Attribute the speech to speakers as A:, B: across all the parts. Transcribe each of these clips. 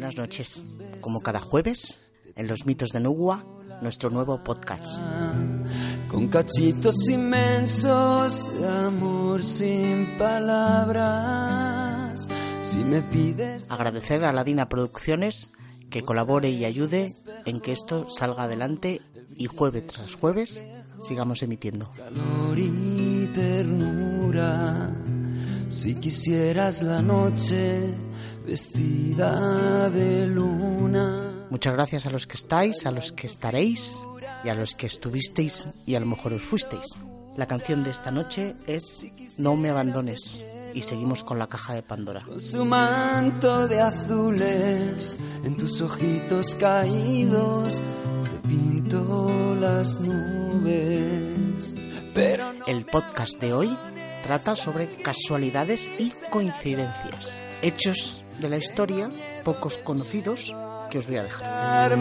A: buenas noches. Como cada jueves, en Los mitos de Nugua, nuestro nuevo podcast.
B: Con cachitos inmensos de amor sin palabras. Si me pides.
A: Agradecer a Ladina Producciones que colabore y ayude en que esto salga adelante y jueves tras jueves sigamos emitiendo.
B: Calor y ternura. Si quisieras la noche vestida de luna.
A: Muchas gracias a los que estáis, a los que estaréis y a los que estuvisteis y a lo mejor os fuisteis. La canción de esta noche es No me abandones y seguimos con la caja de Pandora.
B: Con su manto de azules en tus ojitos caídos te pinto las nubes. Pero no
A: El podcast de hoy trata sobre casualidades y coincidencias, hechos de la historia pocos conocidos que os voy a dejar.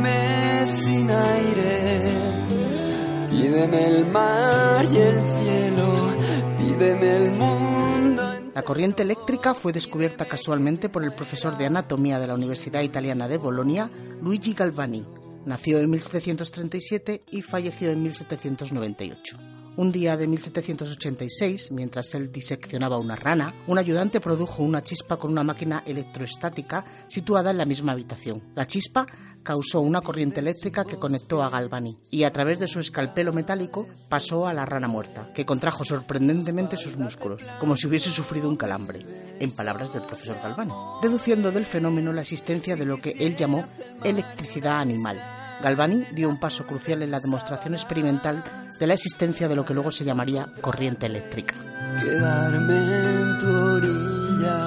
B: sin aire. Pídeme el mar y el cielo, pídeme el mundo.
A: La corriente eléctrica fue descubierta casualmente por el profesor de anatomía de la Universidad Italiana de Bolonia, Luigi Galvani. Nació en 1737 y falleció en 1798. Un día de 1786, mientras él diseccionaba una rana, un ayudante produjo una chispa con una máquina electroestática situada en la misma habitación. La chispa causó una corriente eléctrica que conectó a Galvani y a través de su escalpelo metálico pasó a la rana muerta, que contrajo sorprendentemente sus músculos, como si hubiese sufrido un calambre, en palabras del profesor Galvani, deduciendo del fenómeno la existencia de lo que él llamó electricidad animal. Galvani dio un paso crucial en la demostración experimental de la existencia de lo que luego se llamaría corriente eléctrica.
B: quedarme en tu orilla.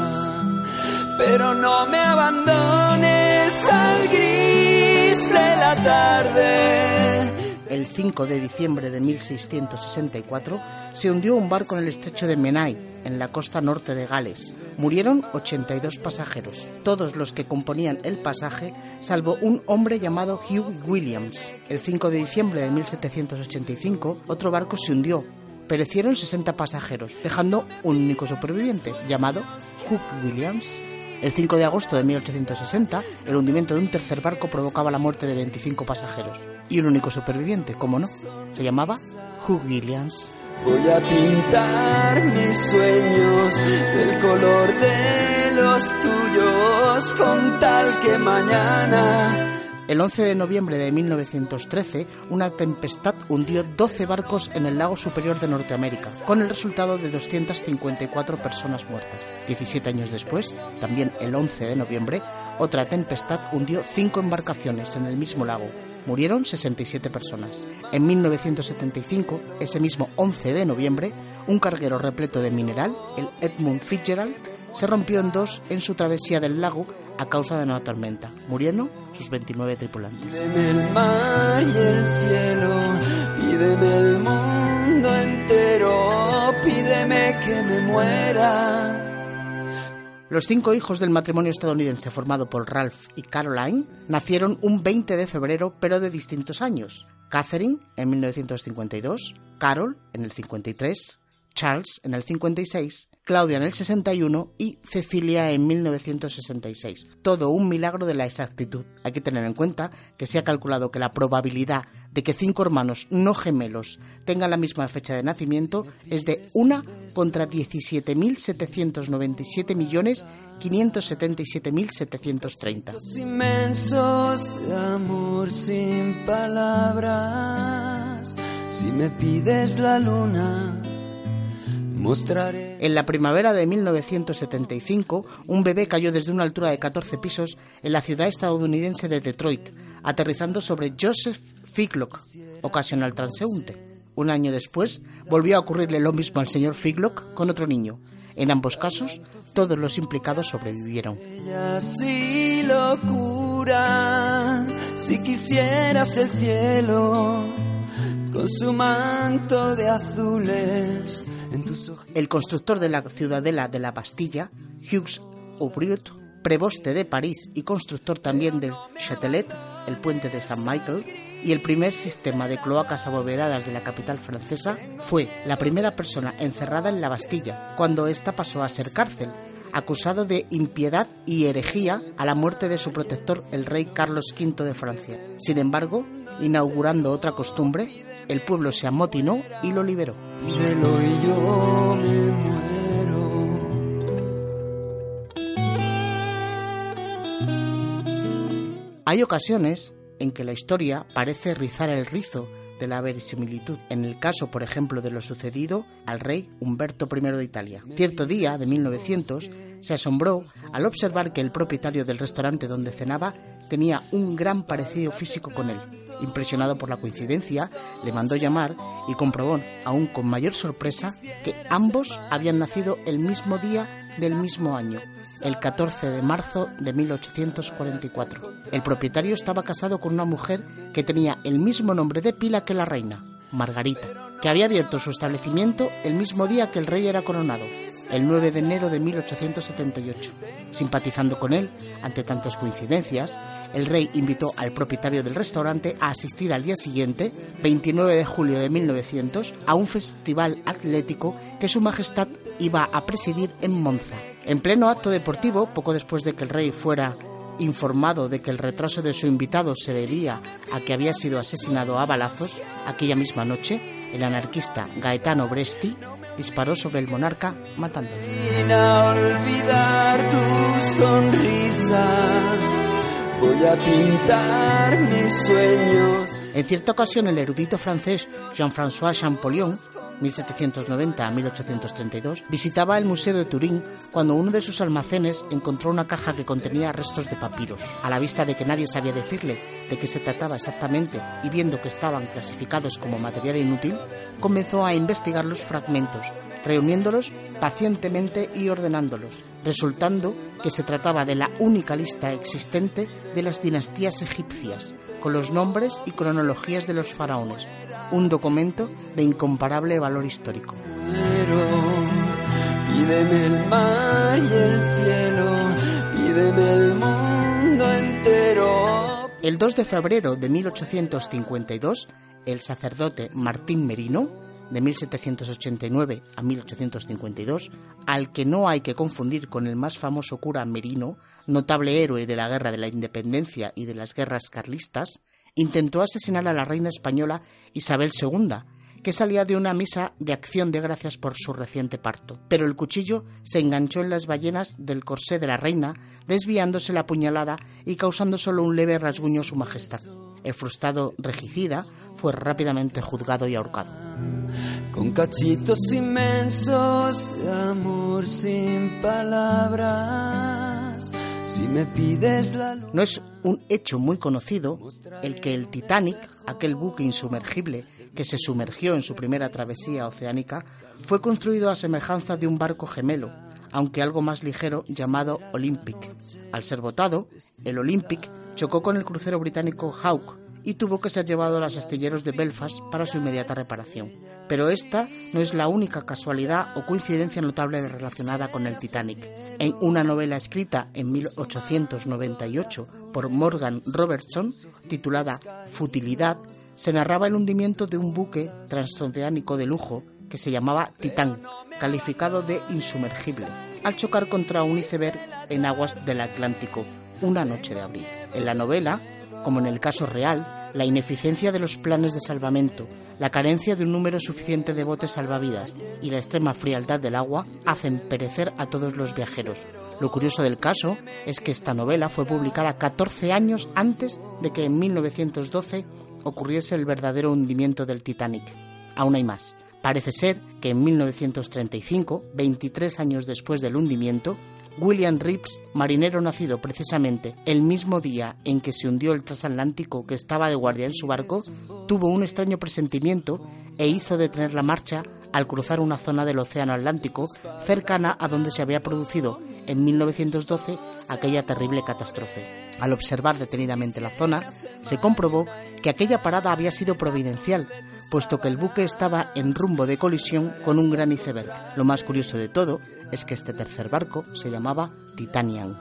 B: Pero no me abandones al gris de la tarde.
A: El 5 de diciembre de 1664 se hundió un barco en el estrecho de Menai, en la costa norte de Gales. Murieron 82 pasajeros, todos los que componían el pasaje, salvo un hombre llamado Hugh Williams. El 5 de diciembre de 1785, otro barco se hundió. Perecieron 60 pasajeros, dejando un único superviviente, llamado Hugh Williams. El 5 de agosto de 1860, el hundimiento de un tercer barco provocaba la muerte de 25 pasajeros. Y un único superviviente, como no, se llamaba Hugh Williams.
B: Voy a pintar mis sueños del color de los tuyos con tal que mañana
A: El 11 de noviembre de 1913, una tempestad hundió 12 barcos en el lago superior de Norteamérica, con el resultado de 254 personas muertas. 17 años después, también el 11 de noviembre, otra tempestad hundió 5 embarcaciones en el mismo lago. Murieron 67 personas. En 1975, ese mismo 11 de noviembre, un carguero repleto de mineral, el Edmund Fitzgerald, se rompió en dos en su travesía del lago a causa de una tormenta. Murieron sus 29 tripulantes.
B: Pídeme el mar y el cielo, pídeme el mundo entero, pídeme que me muera.
A: Los cinco hijos del matrimonio estadounidense formado por Ralph y Caroline nacieron un 20 de febrero pero de distintos años. Catherine en 1952, Carol en el 53, Charles en el 56, Claudia en el 61 y Cecilia en 1966. Todo un milagro de la exactitud. Hay que tener en cuenta que se ha calculado que la probabilidad de que cinco hermanos no gemelos tengan la misma fecha de nacimiento es de 1 contra 17.727.577.730.
B: Los inmensos de amor sin palabras. Si me pides la luna, mostraré.
A: En la primavera de 1975, un bebé cayó desde una altura de 14 pisos en la ciudad estadounidense de Detroit, aterrizando sobre Joseph Figlock, ocasional transeúnte. Un año después, volvió a ocurrirle lo mismo al señor Figlock con otro niño. En ambos casos, todos los implicados sobrevivieron.
B: Ella sí locura, si quisieras el cielo, con su manto de azules.
A: El constructor de la ciudadela de la Bastilla, Hughes Aubriot, preboste de París y constructor también del Châtelet, el puente de San Michael, y el primer sistema de cloacas abovedadas de la capital francesa, fue la primera persona encerrada en la Bastilla, cuando ésta pasó a ser cárcel, acusado de impiedad y herejía a la muerte de su protector, el rey Carlos V de Francia. Sin embargo, inaugurando otra costumbre, el pueblo se amotinó y lo liberó. Hay ocasiones en que la historia parece rizar el rizo de la verisimilitud, en el caso, por ejemplo, de lo sucedido al rey Humberto I de Italia. Cierto día, de 1900, se asombró al observar que el propietario del restaurante donde cenaba tenía un gran parecido físico con él. Impresionado por la coincidencia, le mandó llamar y comprobó, aún con mayor sorpresa, que ambos habían nacido el mismo día del mismo año, el 14 de marzo de 1844. El propietario estaba casado con una mujer que tenía el mismo nombre de pila que la reina, Margarita, que había abierto su establecimiento el mismo día que el rey era coronado, el 9 de enero de 1878. Simpatizando con él, ante tantas coincidencias, el rey invitó al propietario del restaurante a asistir al día siguiente, 29 de julio de 1900, a un festival atlético que Su Majestad iba a presidir en Monza. En pleno acto deportivo, poco después de que el rey fuera informado de que el retraso de su invitado se debía a que había sido asesinado a balazos, aquella misma noche, el anarquista Gaetano Bresti disparó sobre el monarca matándolo. olvidar tu sonrisa voy a pintar mis sueños. En cierta ocasión, el erudito francés Jean-François Champollion 1790 a 1832, visitaba el Museo de Turín cuando uno de sus almacenes encontró una caja que contenía restos de papiros. A la vista de que nadie sabía decirle de qué se trataba exactamente y viendo que estaban clasificados como material inútil, comenzó a investigar los fragmentos reuniéndolos pacientemente y ordenándolos, resultando que se trataba de la única lista existente de las dinastías egipcias, con los nombres y cronologías de los faraones, un documento de incomparable valor histórico. Pídeme el mar y el cielo, pídeme el mundo entero. El 2 de febrero de 1852, el sacerdote Martín Merino de 1789 a 1852, al que no hay que confundir con el más famoso cura Merino, notable héroe de la Guerra de la Independencia y de las guerras carlistas, intentó asesinar a la reina española Isabel II, que salía de una misa de acción de gracias por su reciente parto. Pero el cuchillo se enganchó en las ballenas del corsé de la reina, desviándose la puñalada y causando solo un leve rasguño a su majestad. El frustrado regicida fue rápidamente juzgado y ahorcado. Con cachitos inmensos de amor sin palabras. Si me pides la No es un hecho muy conocido el que el Titanic, aquel buque insumergible que se sumergió en su primera travesía oceánica, fue construido a semejanza de un barco gemelo, aunque algo más ligero llamado Olympic. Al ser botado, el Olympic chocó con el crucero británico Hawke y tuvo que ser llevado a los astilleros de Belfast para su inmediata reparación. Pero esta no es la única casualidad o coincidencia notable relacionada con el Titanic. En una novela escrita en 1898 por Morgan Robertson, titulada Futilidad, se narraba el hundimiento de un buque transoceánico de lujo que se llamaba Titán, calificado de insumergible, al chocar contra un iceberg en aguas del Atlántico una noche de abril. En la novela, como en el caso real, la ineficiencia de los planes de salvamento, la carencia de un número suficiente de botes salvavidas y la extrema frialdad del agua hacen perecer a todos los viajeros. Lo curioso del caso es que esta novela fue publicada 14 años antes de que en 1912 ocurriese el verdadero hundimiento del Titanic. Aún hay más. Parece ser que en 1935, 23 años después del hundimiento, William Reeves, marinero nacido precisamente el mismo día en que se hundió el transatlántico que estaba de guardia en su barco, tuvo un extraño presentimiento e hizo detener la marcha al cruzar una zona del Océano Atlántico cercana a donde se había producido en 1912 aquella terrible catástrofe. Al observar detenidamente la zona, se comprobó que aquella parada había sido providencial, puesto que el buque estaba en rumbo de colisión con un gran iceberg. Lo más curioso de todo es que este tercer barco se llamaba Titanian.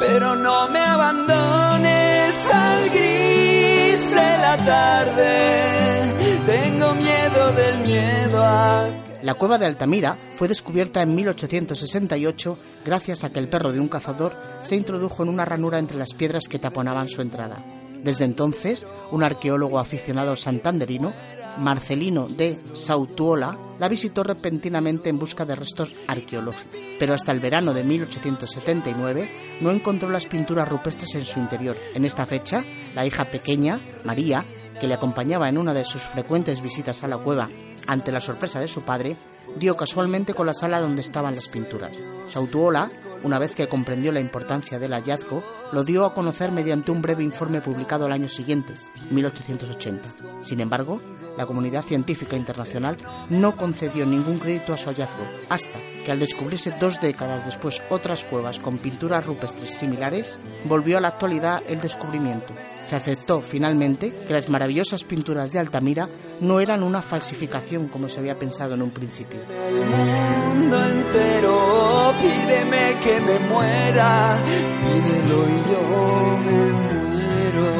A: Pero no me abandones al gris de la tarde, tengo miedo del miedo a La cueva de Altamira fue descubierta en 1868 gracias a que el perro de un cazador se introdujo en una ranura entre las piedras que taponaban su entrada. Desde entonces, un arqueólogo aficionado santanderino, Marcelino de Sautuola, la visitó repentinamente en busca de restos arqueológicos, pero hasta el verano de 1879 no encontró las pinturas rupestres en su interior. En esta fecha, la hija pequeña, María, que le acompañaba en una de sus frecuentes visitas a la cueva ante la sorpresa de su padre, dio casualmente con la sala donde estaban las pinturas. Sautuola una vez que comprendió la importancia del hallazgo, lo dio a conocer mediante un breve informe publicado el año siguiente, 1880. Sin embargo, la comunidad científica internacional no concedió ningún crédito a su hallazgo, hasta que al descubrirse dos décadas después otras cuevas con pinturas rupestres similares, volvió a la actualidad el descubrimiento. Se aceptó finalmente que las maravillosas pinturas de Altamira no eran una falsificación como se había pensado en un principio.
B: El mundo entero, pídeme que me muera, pídelo y yo me muero,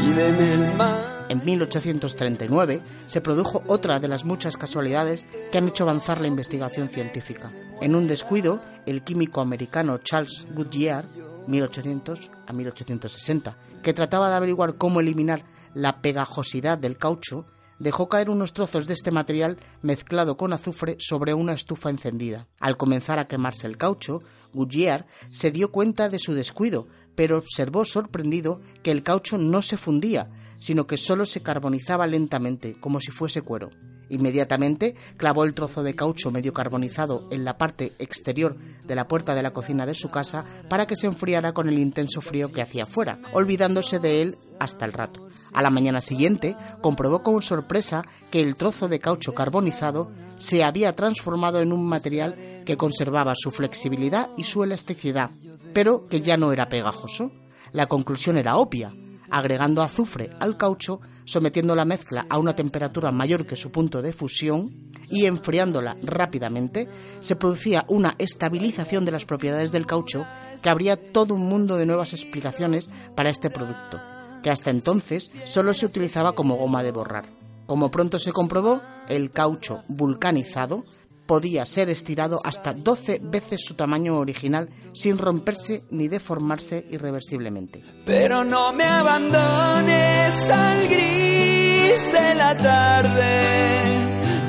B: pídeme el mal.
A: En 1839 se produjo otra de las muchas casualidades que han hecho avanzar la investigación científica. En un descuido, el químico americano Charles Goodyear, 1800 a 1860, que trataba de averiguar cómo eliminar la pegajosidad del caucho, dejó caer unos trozos de este material mezclado con azufre sobre una estufa encendida. Al comenzar a quemarse el caucho, Goodyear se dio cuenta de su descuido, pero observó sorprendido que el caucho no se fundía, sino que solo se carbonizaba lentamente, como si fuese cuero. Inmediatamente clavó el trozo de caucho medio carbonizado en la parte exterior de la puerta de la cocina de su casa para que se enfriara con el intenso frío que hacía fuera, olvidándose de él hasta el rato. A la mañana siguiente comprobó con sorpresa que el trozo de caucho carbonizado se había transformado en un material que conservaba su flexibilidad y su elasticidad, pero que ya no era pegajoso. La conclusión era obvia agregando azufre al caucho, sometiendo la mezcla a una temperatura mayor que su punto de fusión y enfriándola rápidamente, se producía una estabilización de las propiedades del caucho que abría todo un mundo de nuevas explicaciones para este producto, que hasta entonces solo se utilizaba como goma de borrar. Como pronto se comprobó, el caucho vulcanizado podía ser estirado hasta 12 veces su tamaño original sin romperse ni deformarse irreversiblemente.
B: Pero no me abandones al gris de la tarde.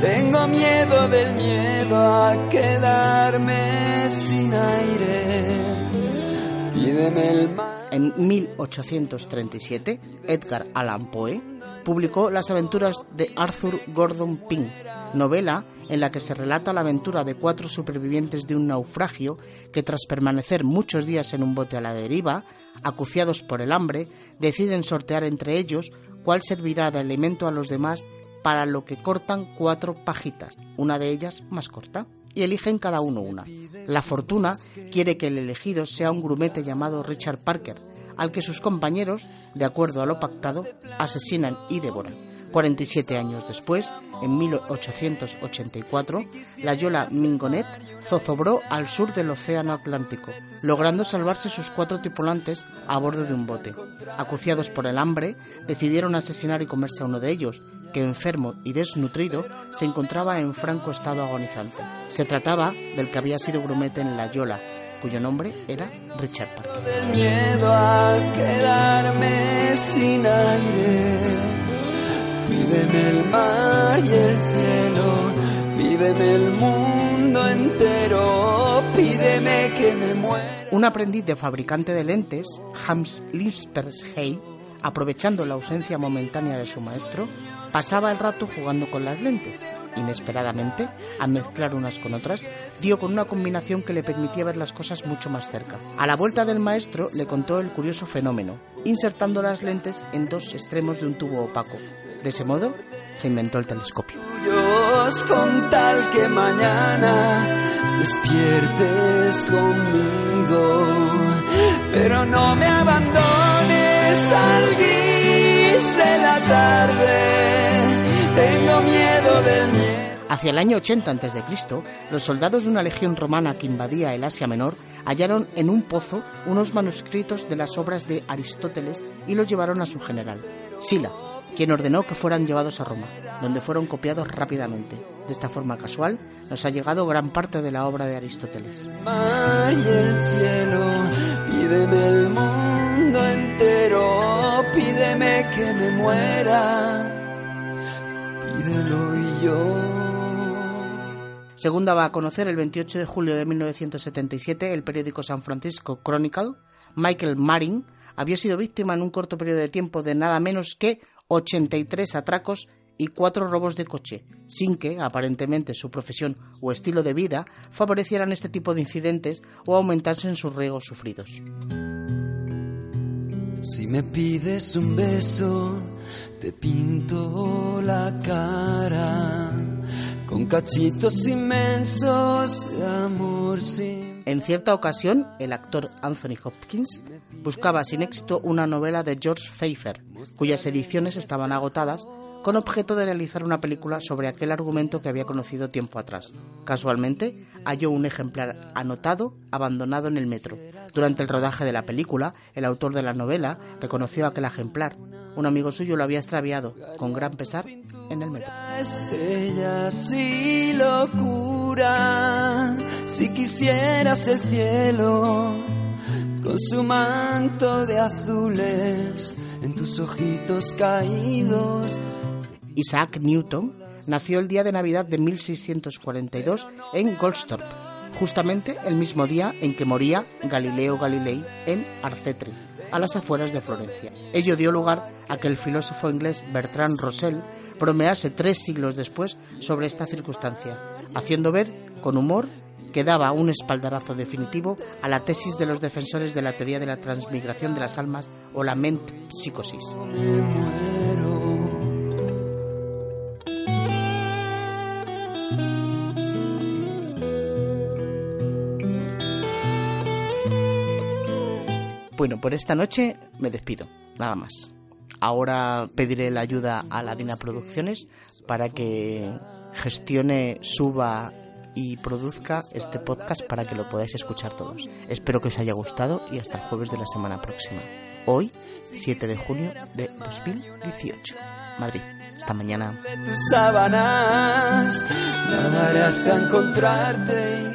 B: Tengo miedo del miedo a quedarme sin aire. Pídeme el mar.
A: En 1837, Edgar Allan Poe publicó Las aventuras de Arthur Gordon Pym, novela en la que se relata la aventura de cuatro supervivientes de un naufragio que tras permanecer muchos días en un bote a la deriva, acuciados por el hambre, deciden sortear entre ellos cuál servirá de alimento a los demás para lo que cortan cuatro pajitas, una de ellas más corta, y eligen cada uno una. La fortuna quiere que el elegido sea un grumete llamado Richard Parker, al que sus compañeros, de acuerdo a lo pactado, asesinan y devoran. 47 años después, en 1884, la Yola Mingonet zozobró al sur del Océano Atlántico, logrando salvarse sus cuatro tripulantes a bordo de un bote. Acuciados por el hambre, decidieron asesinar y comerse a uno de ellos, que enfermo y desnutrido se encontraba en franco estado agonizante. Se trataba del que había sido grumete en la Yola, cuyo nombre era Richard Parker.
B: miedo a quedarme sin aire. Pídeme el mar y el cielo, pídeme el mundo entero, pídeme que me muera.
A: Un aprendiz de fabricante de lentes, Hans Linspershey, aprovechando la ausencia momentánea de su maestro, pasaba el rato jugando con las lentes. Inesperadamente, al mezclar unas con otras, dio con una combinación que le permitía ver las cosas mucho más cerca. A la vuelta del maestro le contó el curioso fenómeno, insertando las lentes en dos extremos de un tubo opaco, de ese modo se inventó el telescopio.
B: Con tal que mañana despiertes conmigo, pero no me abandones al gris de la tarde. Tengo miedo del miedo.
A: Hacia el año 80 a.C., los soldados de una legión romana que invadía el Asia Menor hallaron en un pozo unos manuscritos de las obras de Aristóteles y los llevaron a su general, Sila, quien ordenó que fueran llevados a Roma, donde fueron copiados rápidamente. De esta forma casual nos ha llegado gran parte de la obra de Aristóteles.
B: Mar y el cielo, pídeme el mundo entero, pídeme que me muera, pídelo y yo.
A: Según daba a conocer el 28 de julio de 1977 el periódico San Francisco Chronicle, Michael Marin había sido víctima en un corto periodo de tiempo de nada menos que 83 atracos y cuatro robos de coche, sin que, aparentemente, su profesión o estilo de vida favorecieran este tipo de incidentes o aumentasen sus riesgos sufridos.
B: Si me pides un beso, te pinto la cara con cachitos inmensos de amor.
A: En cierta ocasión, el actor Anthony Hopkins buscaba sin éxito una novela de George Pfeiffer, cuyas ediciones estaban agotadas, con objeto de realizar una película sobre aquel argumento que había conocido tiempo atrás. Casualmente, halló un ejemplar anotado abandonado en el metro. Durante el rodaje de la película, el autor de la novela reconoció aquel ejemplar. Un amigo suyo lo había extraviado, con gran pesar, en el metro.
B: Estrellas y locura, si quisieras el cielo, con su manto de azules, en tus ojitos caídos.
A: Isaac Newton nació el día de Navidad de 1642 en Goldthorpe, justamente el mismo día en que moría Galileo Galilei en Arcetri, a las afueras de Florencia. Ello dio lugar a que el filósofo inglés Bertrand Russell bromease tres siglos después sobre esta circunstancia, haciendo ver, con humor, que daba un espaldarazo definitivo a la tesis de los defensores de la teoría de la transmigración de las almas o la ment psicosis. Bueno, por esta noche me despido, nada más. Ahora pediré la ayuda a la Dina Producciones para que gestione, suba y produzca este podcast para que lo podáis escuchar todos. Espero que os haya gustado y hasta el jueves de la semana próxima. Hoy, 7 de junio de 2018. Madrid. Hasta mañana.
B: de tus sábanas, hasta encontrarte.